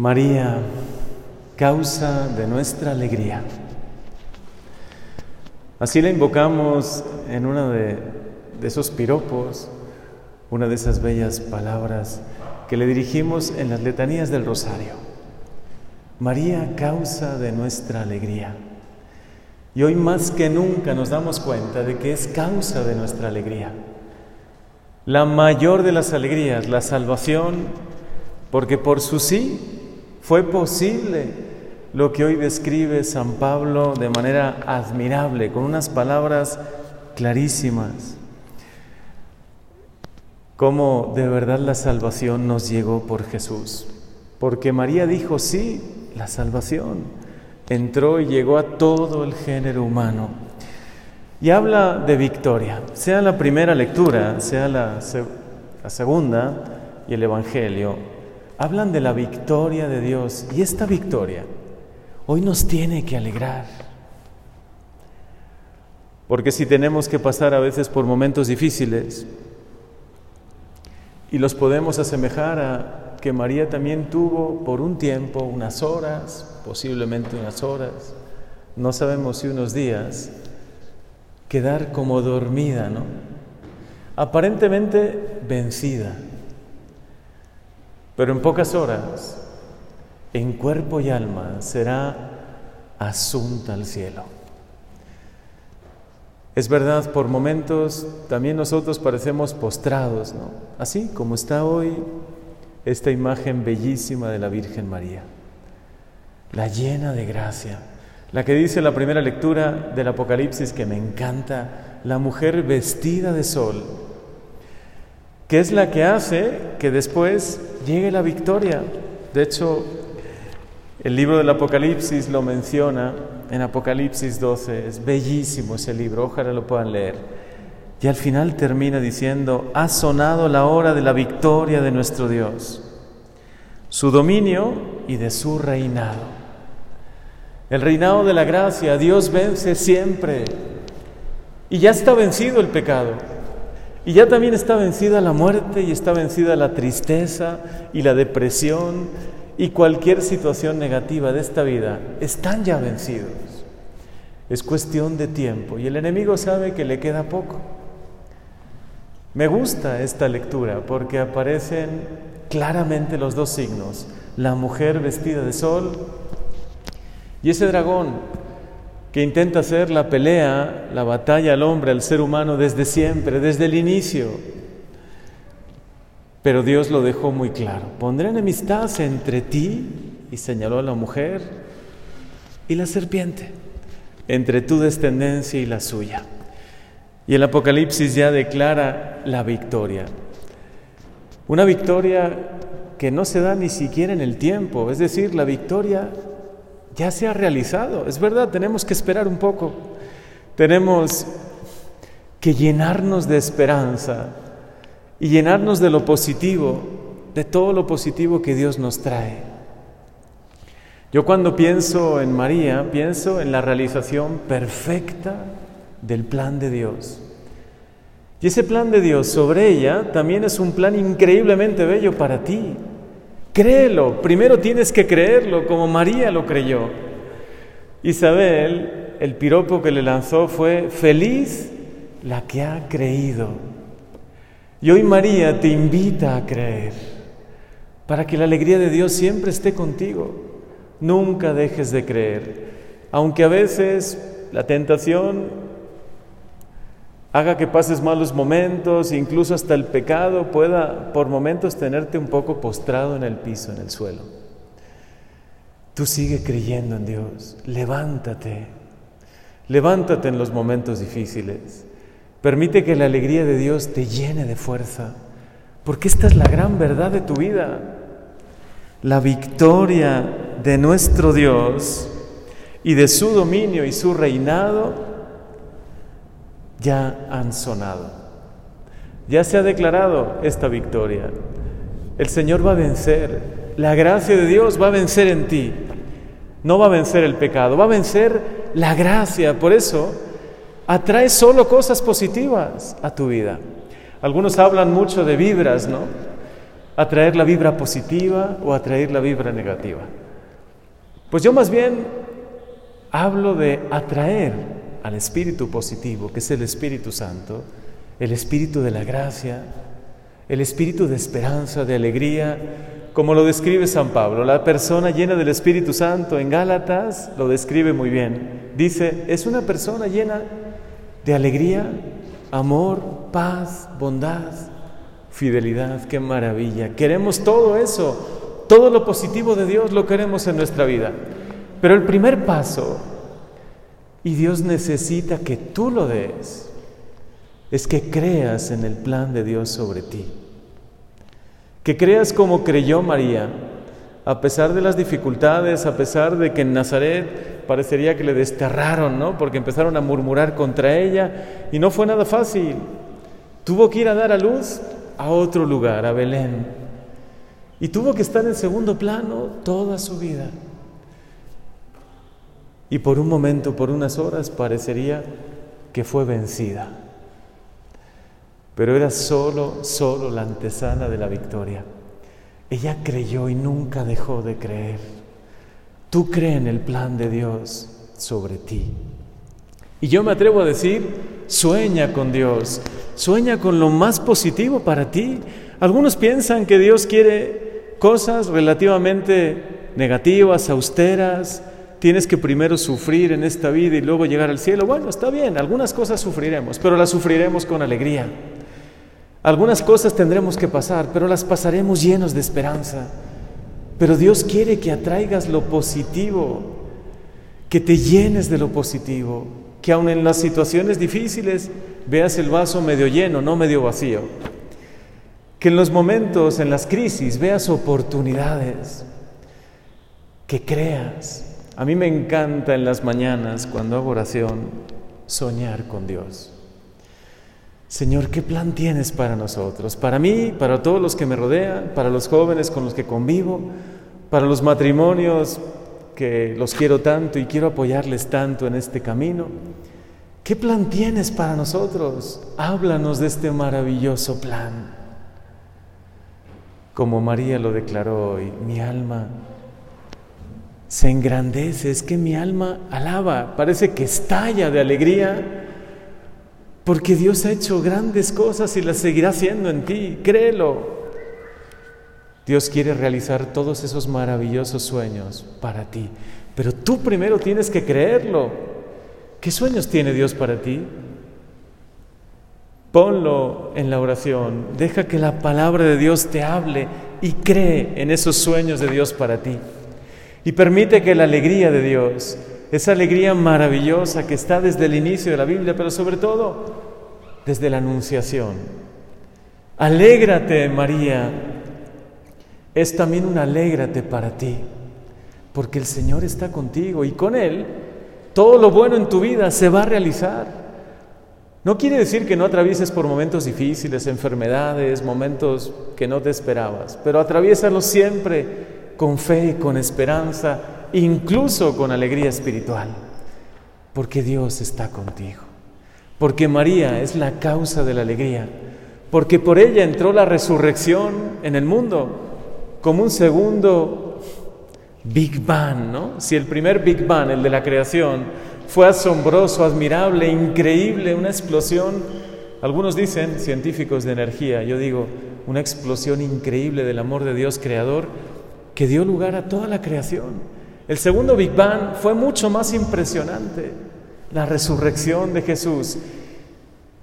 María, causa de nuestra alegría. Así la invocamos en uno de, esos piropos, una de esas bellas palabras que le dirigimos en las letanías del rosario. María, causa de nuestra alegría. Y hoy más que nunca nos damos cuenta de que es causa de nuestra alegría. La mayor de las alegrías, la salvación, porque por su sí fue posible lo que hoy describe San Pablo de manera admirable, con unas palabras clarísimas. Cómo de verdad la salvación nos llegó por Jesús. Porque María dijo, sí, la salvación entró y llegó a todo el género humano. Y habla de victoria, sea la primera lectura, sea la, la segunda y el Evangelio, hablan de la victoria de Dios y esta victoria hoy nos tiene que alegrar. Porque si tenemos que pasar a veces por momentos difíciles y los podemos asemejar a que María también tuvo por un tiempo, unas horas, posiblemente unas horas, no sabemos si unos días, quedar como dormida, ¿no? Aparentemente vencida pero en pocas horas, en cuerpo y alma, será asunta al cielo. Es verdad, por momentos también nosotros parecemos postrados, ¿no? Así como está hoy esta imagen bellísima de la Virgen María, la llena de gracia, la que dice la primera lectura del Apocalipsis que me encanta, la mujer vestida de sol, que es la que hace que después llegue la victoria. De hecho, el libro del Apocalipsis lo menciona en Apocalipsis 12, es bellísimo ese libro, ojalá lo puedan leer. Y al final termina diciendo, ha sonado la hora de la victoria de nuestro Dios, su dominio y de su reinado. El reinado de la gracia, Dios vence siempre. Y ya está vencido el pecado. Y ya también está vencida la muerte y está vencida la tristeza y la depresión y cualquier situación negativa de esta vida. Están ya vencidos. Es cuestión de tiempo y el enemigo sabe que le queda poco. Me gusta esta lectura porque aparecen claramente los dos signos, la mujer vestida de sol y ese dragón que intenta hacer la pelea, la batalla al hombre, al ser humano desde siempre, desde el inicio. Pero Dios lo dejó muy claro. Pondré enemistad entre ti, y señaló a la mujer, y la serpiente, entre tu descendencia y la suya. Y el Apocalipsis ya declara la victoria. Una victoria que no se da ni siquiera en el tiempo, es decir, la victoria ya se ha realizado. Es verdad, tenemos que esperar un poco. Tenemos que llenarnos de esperanza y llenarnos de lo positivo, de todo lo positivo que Dios nos trae. Yo cuando pienso en María, pienso en la realización perfecta del plan de Dios. Y ese plan de Dios sobre ella también es un plan increíblemente bello para ti. Créelo, primero tienes que creerlo como María lo creyó. Isabel, el piropo que le lanzó fue, feliz la que ha creído. Y hoy María te invita a creer, para que la alegría de Dios siempre esté contigo. Nunca dejes de creer, aunque a veces la tentación haga que pases malos momentos, incluso hasta el pecado pueda por momentos tenerte un poco postrado en el piso, en el suelo. Tú sigue creyendo en Dios, levántate, levántate en los momentos difíciles, permite que la alegría de Dios te llene de fuerza, porque esta es la gran verdad de tu vida, la victoria de nuestro Dios y de su dominio y su reinado ya han sonado. Ya se ha declarado esta victoria. El Señor va a vencer. La gracia de Dios va a vencer en ti. No va a vencer el pecado, va a vencer la gracia. Por eso, atrae solo cosas positivas a tu vida. Algunos hablan mucho de vibras, ¿no? ¿Atraer la vibra positiva o atraer la vibra negativa? Pues yo más bien hablo de atraer al espíritu positivo, que es el Espíritu Santo, el espíritu de la gracia, el espíritu de esperanza, de alegría, como lo describe San Pablo. La persona llena del Espíritu Santo en Gálatas lo describe muy bien. Dice, es una persona llena de alegría, amor, paz, bondad, fidelidad. Qué maravilla. Queremos todo eso, todo lo positivo de Dios lo queremos en nuestra vida. Pero el primer paso, y Dios necesita que tú lo des, es que creas en el plan de Dios sobre ti. Que creas como creyó María, a pesar de las dificultades, a pesar de que en Nazaret parecería que le desterraron, ¿no? Porque empezaron a murmurar contra ella y no fue nada fácil. Tuvo que ir a dar a luz a otro lugar, a Belén. Y tuvo que estar en segundo plano toda su vida. Y por un momento, por unas horas, parecería que fue vencida pero era solo, solo la antesana de la victoria. Ella creyó y nunca dejó de creer. Tú crees en el plan de Dios sobre ti. Y yo me atrevo a decir, sueña con Dios, sueña con lo más positivo para ti. Algunos piensan que Dios quiere cosas relativamente negativas, austeras, tienes que primero sufrir en esta vida y luego llegar al cielo. Bueno, está bien, algunas cosas sufriremos, pero las sufriremos con alegría. Algunas cosas tendremos que pasar, pero las pasaremos llenos de esperanza. Pero Dios quiere que atraigas lo positivo, que te llenes de lo positivo, que aun en las situaciones difíciles veas el vaso medio lleno, no medio vacío. Que en los momentos, en las crisis, veas oportunidades, que creas. A mí me encanta en las mañanas, cuando hago oración, soñar con Dios. Señor, ¿qué plan tienes para nosotros? Para mí, para todos los que me rodean, para los jóvenes con los que convivo, para los matrimonios que los quiero tanto y quiero apoyarles tanto en este camino. ¿Qué plan tienes para nosotros? Háblanos de este maravilloso plan. Como María lo declaró hoy, mi alma se engrandece, es que mi alma alaba, parece que estalla de alegría porque Dios ha hecho grandes cosas y las seguirá haciendo en ti, créelo. Dios quiere realizar todos esos maravillosos sueños para ti, pero tú primero tienes que creerlo. ¿Qué sueños tiene Dios para ti? Ponlo en la oración, deja que la palabra de Dios te hable y cree en esos sueños de Dios para ti. Y permite que la alegría de Dios, esa alegría maravillosa que está desde el inicio de la Biblia, pero sobre todo desde la Anunciación. Alégrate, María. Es también un alégrate para ti, porque el Señor está contigo y con Él todo lo bueno en tu vida se va a realizar. No quiere decir que no atravieses por momentos difíciles, enfermedades, momentos que no te esperabas, pero atraviésalos siempre con fe y con esperanza, incluso con alegría espiritual, porque Dios está contigo. Porque María es la causa de la alegría, porque por ella entró la resurrección en el mundo como un segundo Big Bang, ¿no? Si el primer Big Bang, el de la creación, fue asombroso, admirable, increíble, una explosión, algunos dicen, científicos de energía, yo digo, una explosión increíble del amor de Dios creador que dio lugar a toda la creación. El segundo Big Bang fue mucho más impresionante la resurrección de Jesús.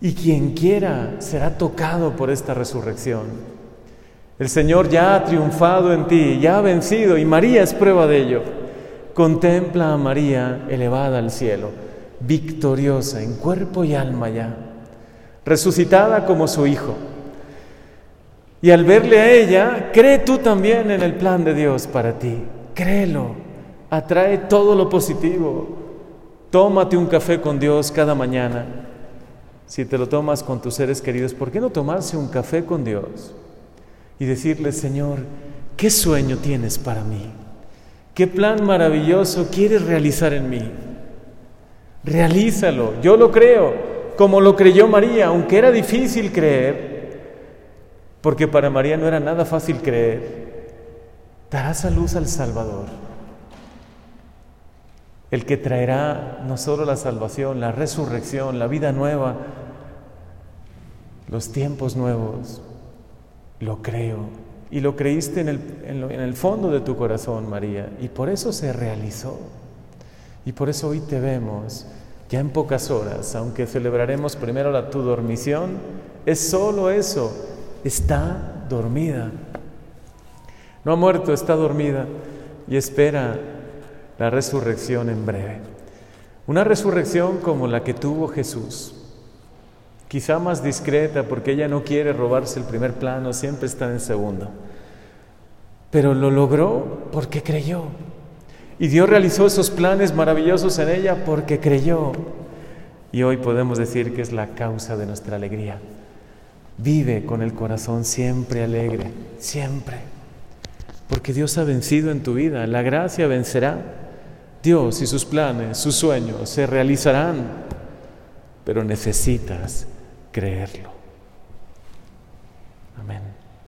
Y quien quiera será tocado por esta resurrección. El Señor ya ha triunfado en ti, ya ha vencido y María es prueba de ello. Contempla a María elevada al cielo, victoriosa en cuerpo y alma ya, resucitada como su Hijo. Y al verle a ella, cree tú también en el plan de Dios para ti. Créelo, atrae todo lo positivo, Tómate un café con Dios cada mañana. Si te lo tomas con tus seres queridos, ¿por qué no tomarse un café con Dios y decirle, Señor, ¿qué sueño tienes para mí? ¿Qué plan maravilloso quieres realizar en mí? Realízalo, yo lo creo, como lo creyó María, aunque era difícil creer. Porque para María no era nada fácil creer, darás a luz al Salvador, el que traerá no solo la salvación, la resurrección, la vida nueva, los tiempos nuevos. Lo creo. Y lo creíste en el, en el fondo de tu corazón, María, y por eso se realizó. Y por eso hoy te vemos ya en pocas horas, aunque celebraremos primero la tu dormición, es solo eso, está dormida. No ha muerto, está dormida y espera la resurrección en breve. Una resurrección como la que tuvo Jesús, quizá más discreta porque ella no quiere robarse el primer plano, siempre está en segundo. Pero lo logró porque creyó. Y Dios realizó esos planes maravillosos en ella porque creyó. Y hoy podemos decir que es la causa de nuestra alegría. Vive con el corazón siempre alegre, siempre. Porque Dios ha vencido en tu vida, la gracia vencerá. Dios y sus planes, sus sueños se realizarán, pero necesitas creerlo.